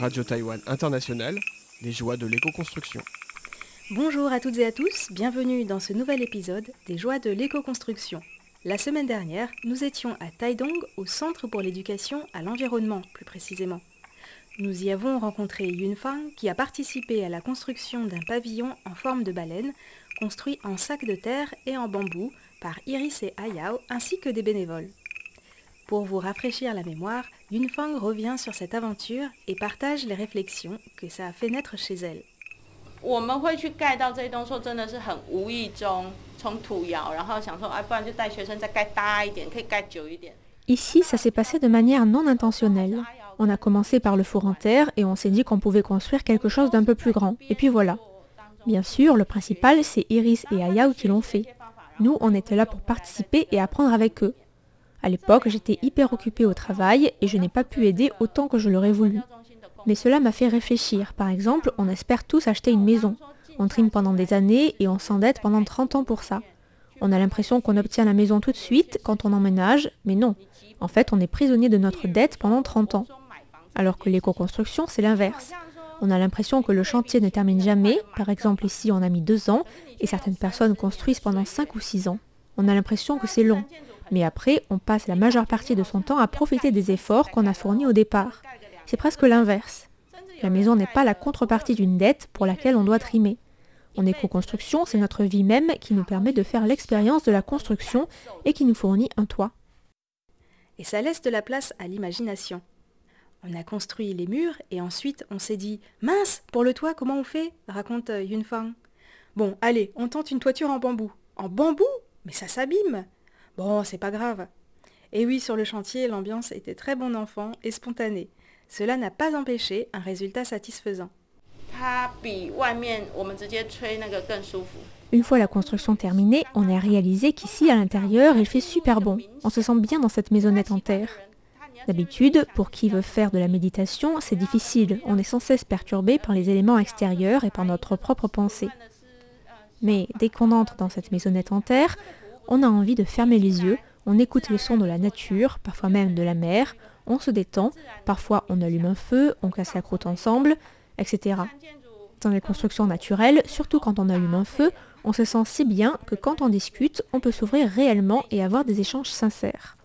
Radio Taïwan International, les joies de l'éco-construction. Bonjour à toutes et à tous, bienvenue dans ce nouvel épisode des joies de l'éco-construction. La semaine dernière, nous étions à Taidong, au Centre pour l'éducation à l'environnement plus précisément. Nous y avons rencontré Yunfang qui a participé à la construction d'un pavillon en forme de baleine, construit en sac de terre et en bambou par Iris et Ayao ainsi que des bénévoles. Pour vous rafraîchir la mémoire, Yunfang revient sur cette aventure et partage les réflexions que ça a fait naître chez elle. Ici, ça s'est passé de manière non intentionnelle. On a commencé par le four en terre et on s'est dit qu'on pouvait construire quelque chose d'un peu plus grand. Et puis voilà. Bien sûr, le principal, c'est Iris et Ayao qui l'ont fait. Nous, on était là pour participer et apprendre avec eux. À l'époque, j'étais hyper occupée au travail et je n'ai pas pu aider autant que je l'aurais voulu. Mais cela m'a fait réfléchir. Par exemple, on espère tous acheter une maison. On trime pendant des années et on s'endette pendant 30 ans pour ça. On a l'impression qu'on obtient la maison tout de suite quand on emménage, mais non. En fait, on est prisonnier de notre dette pendant 30 ans. Alors que l'éco-construction, c'est l'inverse. On a l'impression que le chantier ne termine jamais. Par exemple, ici, on a mis deux ans et certaines personnes construisent pendant 5 ou 6 ans. On a l'impression que c'est long. Mais après, on passe la majeure partie de son temps à profiter des efforts qu'on a fournis au départ. C'est presque l'inverse. La maison n'est pas la contrepartie d'une dette pour laquelle on doit trimer. En éco-construction, c'est notre vie même qui nous permet de faire l'expérience de la construction et qui nous fournit un toit. Et ça laisse de la place à l'imagination. On a construit les murs et ensuite on s'est dit Mince, pour le toit, comment on fait? Raconte euh, Yunfang. Bon, allez, on tente une toiture en bambou. En bambou? Mais ça s'abîme Bon, c'est pas grave. Et oui, sur le chantier, l'ambiance était très bon enfant et spontanée. Cela n'a pas empêché un résultat satisfaisant. Une fois la construction terminée, on a réalisé qu'ici, à l'intérieur, il fait super bon. On se sent bien dans cette maisonnette en terre. D'habitude, pour qui veut faire de la méditation, c'est difficile. On est sans cesse perturbé par les éléments extérieurs et par notre propre pensée. Mais dès qu'on entre dans cette maisonnette en terre, on a envie de fermer les yeux, on écoute les sons de la nature, parfois même de la mer, on se détend, parfois on allume un feu, on casse la croûte ensemble, etc. Dans les constructions naturelles, surtout quand on allume un feu, on se sent si bien que quand on discute, on peut s'ouvrir réellement et avoir des échanges sincères.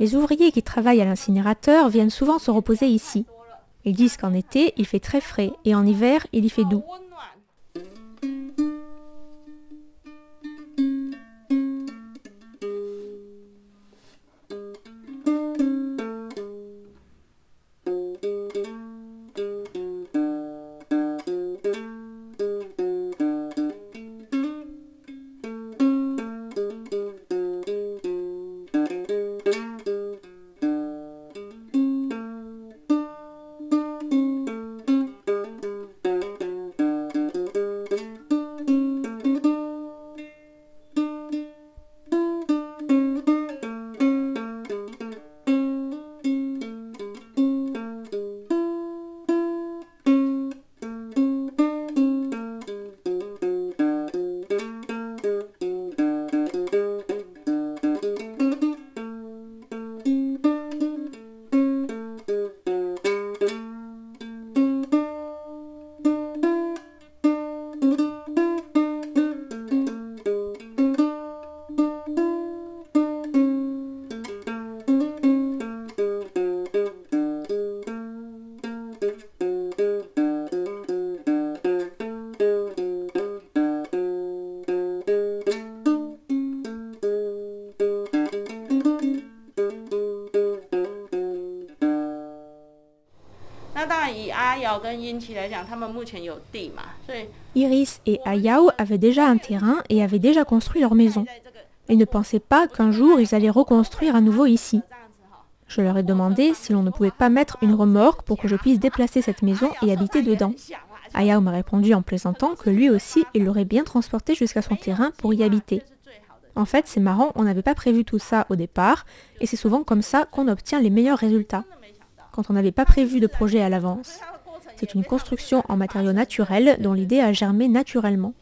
Les ouvriers qui travaillent à l'incinérateur viennent souvent se reposer ici. Ils disent qu'en été, il fait très frais et en hiver, il y fait doux. Iris et Ayao avaient déjà un terrain et avaient déjà construit leur maison. Ils ne pensaient pas qu'un jour ils allaient reconstruire à nouveau ici. Je leur ai demandé si l'on ne pouvait pas mettre une remorque pour que je puisse déplacer cette maison et habiter dedans. Ayao m'a répondu en plaisantant que lui aussi, il l'aurait bien transporté jusqu'à son terrain pour y habiter. En fait, c'est marrant, on n'avait pas prévu tout ça au départ, et c'est souvent comme ça qu'on obtient les meilleurs résultats, quand on n'avait pas prévu de projet à l'avance. C'est une construction en matériaux naturels dont l'idée a germé naturellement.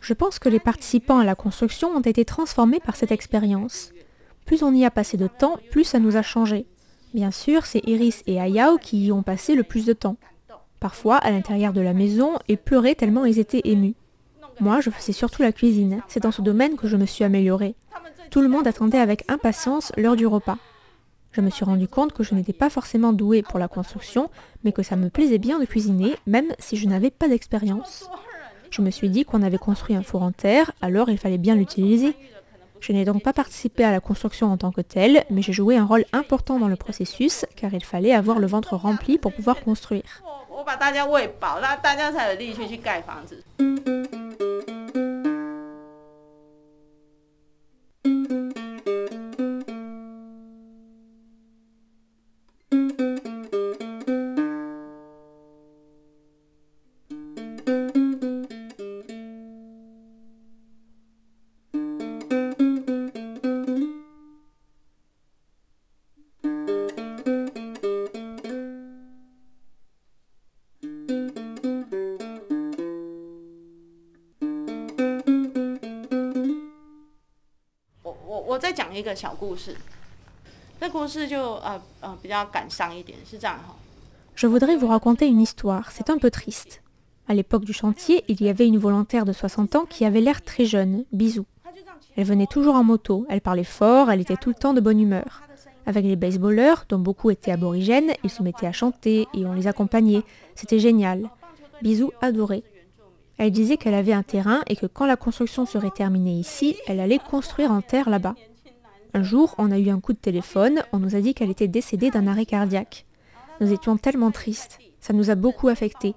Je pense que les participants à la construction ont été transformés par cette expérience. Plus on y a passé de temps, plus ça nous a changé. Bien sûr, c'est Iris et Ayao qui y ont passé le plus de temps. Parfois, à l'intérieur de la maison, ils pleuraient tellement ils étaient émus. Moi, je faisais surtout la cuisine. C'est dans ce domaine que je me suis améliorée. Tout le monde attendait avec impatience l'heure du repas. Je me suis rendu compte que je n'étais pas forcément douée pour la construction, mais que ça me plaisait bien de cuisiner, même si je n'avais pas d'expérience. Je me suis dit qu'on avait construit un four en terre, alors il fallait bien l'utiliser. Je n'ai donc pas participé à la construction en tant que telle, mais j'ai joué un rôle important dans le processus, car il fallait avoir le ventre rempli pour pouvoir construire. Je voudrais vous raconter une histoire, c'est un peu triste. À l'époque du chantier, il y avait une volontaire de 60 ans qui avait l'air très jeune, Bisou. Elle venait toujours en moto, elle parlait fort, elle était tout le temps de bonne humeur. Avec les baseballeurs, dont beaucoup étaient aborigènes, ils se mettaient à chanter et on les accompagnait. C'était génial. Bisou adorait. Elle disait qu'elle avait un terrain et que quand la construction serait terminée ici, elle allait construire en terre là-bas. Un jour, on a eu un coup de téléphone, on nous a dit qu'elle était décédée d'un arrêt cardiaque. Nous étions tellement tristes, ça nous a beaucoup affectés.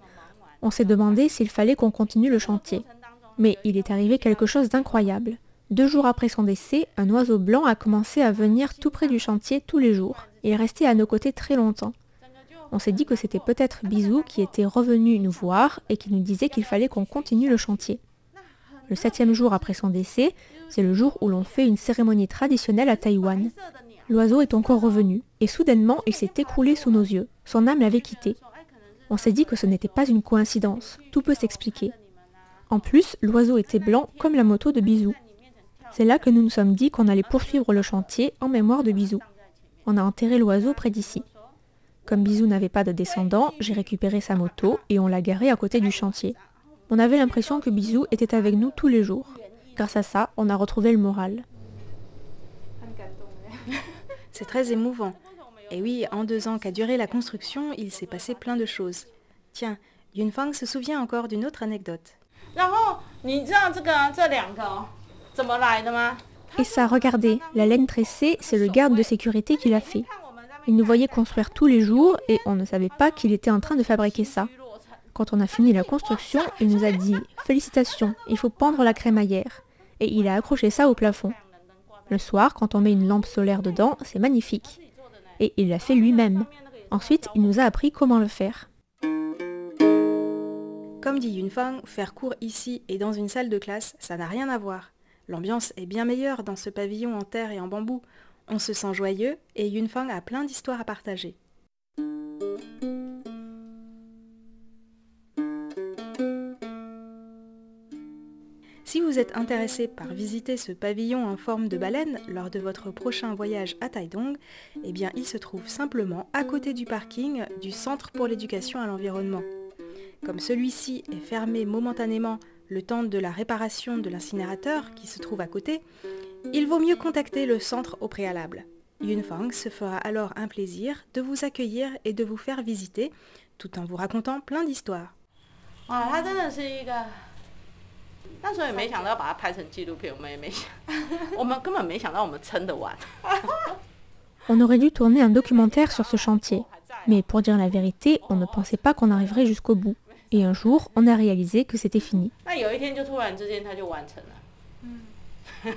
On s'est demandé s'il fallait qu'on continue le chantier. Mais il est arrivé quelque chose d'incroyable. Deux jours après son décès, un oiseau blanc a commencé à venir tout près du chantier tous les jours. Il est resté à nos côtés très longtemps. On s'est dit que c'était peut-être Bisou qui était revenu nous voir et qui nous disait qu'il fallait qu'on continue le chantier. Le septième jour après son décès, c'est le jour où l'on fait une cérémonie traditionnelle à Taïwan. L'oiseau est encore revenu, et soudainement il s'est écroulé sous nos yeux. Son âme l'avait quitté. On s'est dit que ce n'était pas une coïncidence, tout peut s'expliquer. En plus, l'oiseau était blanc comme la moto de Bisou. C'est là que nous nous sommes dit qu'on allait poursuivre le chantier en mémoire de Bisou. On a enterré l'oiseau près d'ici. Comme Bisou n'avait pas de descendants, j'ai récupéré sa moto et on l'a garé à côté du chantier. On avait l'impression que Bisou était avec nous tous les jours. Grâce à ça, on a retrouvé le moral. C'est très émouvant. Et oui, en deux ans qu'a duré la construction, il s'est passé plein de choses. Tiens, Yunfang se souvient encore d'une autre anecdote. Et ça, regardez, la laine tressée, c'est le garde de sécurité qui l'a fait. Il nous voyait construire tous les jours et on ne savait pas qu'il était en train de fabriquer ça. Quand on a fini la construction, il nous a dit Félicitations, il faut pendre la crémaillère. Et il a accroché ça au plafond. Le soir, quand on met une lampe solaire dedans, c'est magnifique. Et il l'a fait lui-même. Ensuite, il nous a appris comment le faire. Comme dit Yunfang, faire cours ici et dans une salle de classe, ça n'a rien à voir. L'ambiance est bien meilleure dans ce pavillon en terre et en bambou. On se sent joyeux et Yunfang a plein d'histoires à partager. Êtes intéressé par visiter ce pavillon en forme de baleine lors de votre prochain voyage à Taidong, eh bien il se trouve simplement à côté du parking du Centre pour l'éducation à l'environnement. Comme celui-ci est fermé momentanément le temps de la réparation de l'incinérateur qui se trouve à côté, il vaut mieux contacter le centre au préalable. Yunfang se fera alors un plaisir de vous accueillir et de vous faire visiter, tout en vous racontant plein d'histoires. On aurait dû tourner un documentaire sur ce chantier. Mais pour dire la vérité, on ne pensait pas qu'on arriverait jusqu'au bout. Et un jour, on a réalisé que c'était fini.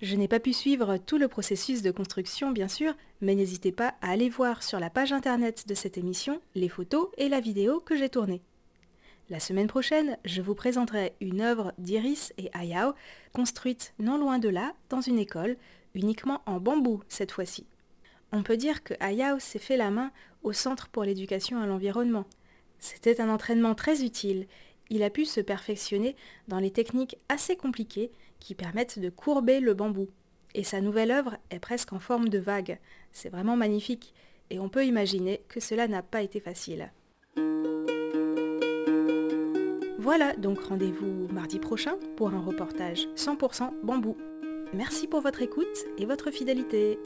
Je n'ai pas pu suivre tout le processus de construction, bien sûr, mais n'hésitez pas à aller voir sur la page internet de cette émission les photos et la vidéo que j'ai tournée. La semaine prochaine, je vous présenterai une œuvre d'Iris et Ayao, construite non loin de là, dans une école, uniquement en bambou cette fois-ci. On peut dire que Ayao s'est fait la main au Centre pour l'éducation à l'environnement. C'était un entraînement très utile. Il a pu se perfectionner dans les techniques assez compliquées qui permettent de courber le bambou. Et sa nouvelle œuvre est presque en forme de vague. C'est vraiment magnifique. Et on peut imaginer que cela n'a pas été facile. Voilà, donc rendez-vous mardi prochain pour un reportage 100% bambou. Merci pour votre écoute et votre fidélité.